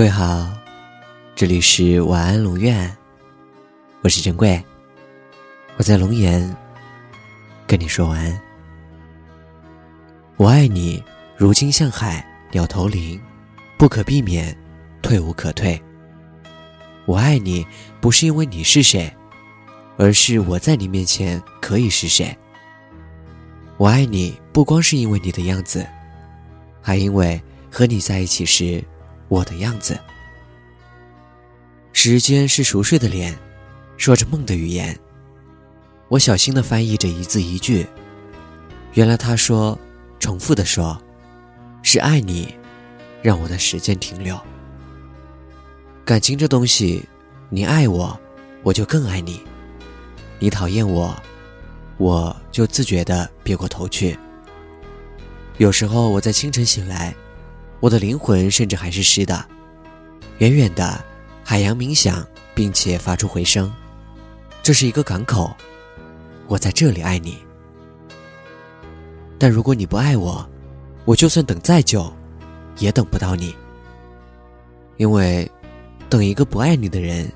各位好，这里是晚安龙院，我是珍贵，我在龙岩跟你说晚安。我爱你，如今向海，鸟投林，不可避免，退无可退。我爱你，不是因为你是谁，而是我在你面前可以是谁。我爱你，不光是因为你的样子，还因为和你在一起时。我的样子，时间是熟睡的脸，说着梦的语言。我小心的翻译着一字一句，原来他说，重复的说，是爱你，让我的时间停留。感情这东西，你爱我，我就更爱你；你讨厌我，我就自觉的别过头去。有时候我在清晨醒来。我的灵魂甚至还是湿的，远远的，海洋冥想，并且发出回声。这是一个港口，我在这里爱你。但如果你不爱我，我就算等再久，也等不到你。因为，等一个不爱你的人，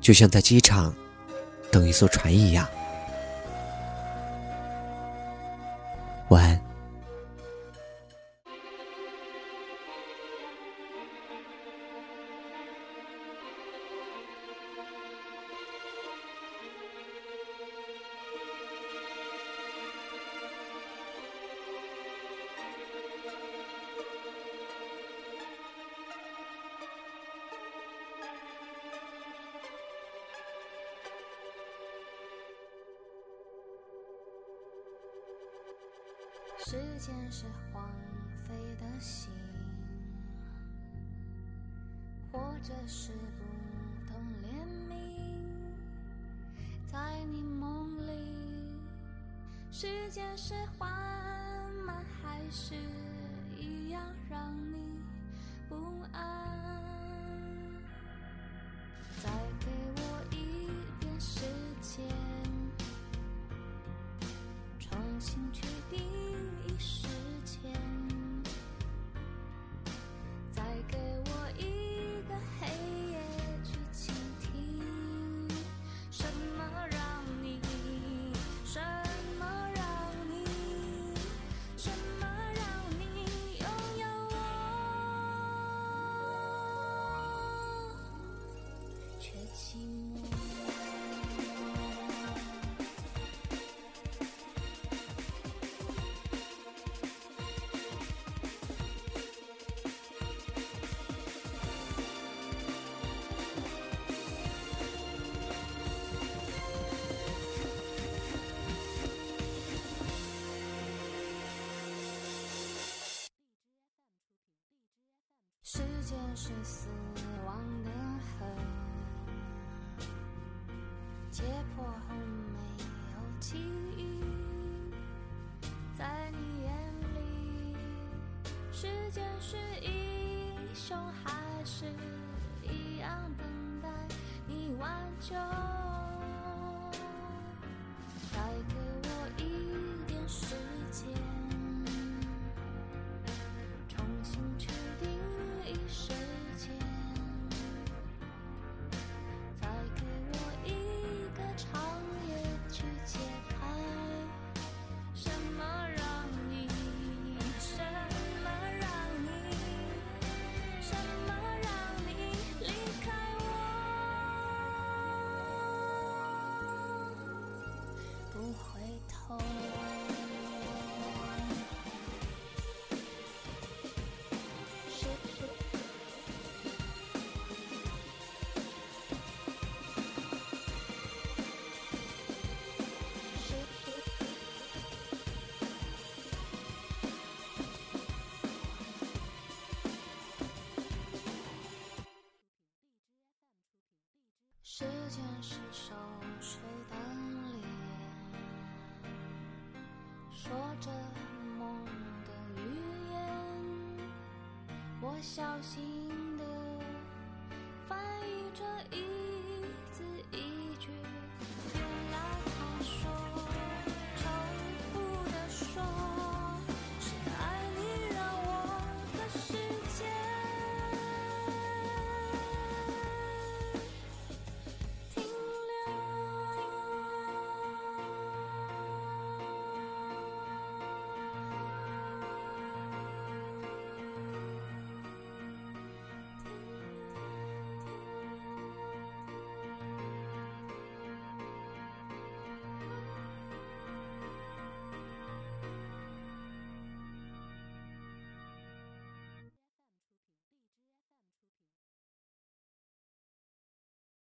就像在机场等一艘船一样。晚安。时间是荒废的心，或者是不懂怜悯。在你梦里，时间是缓慢，还是一样让你不安？再给我一点时间，重新去时间是死间是英雄，还是一样等待你挽救？时间是熟睡的脸，说着梦的语言。我小心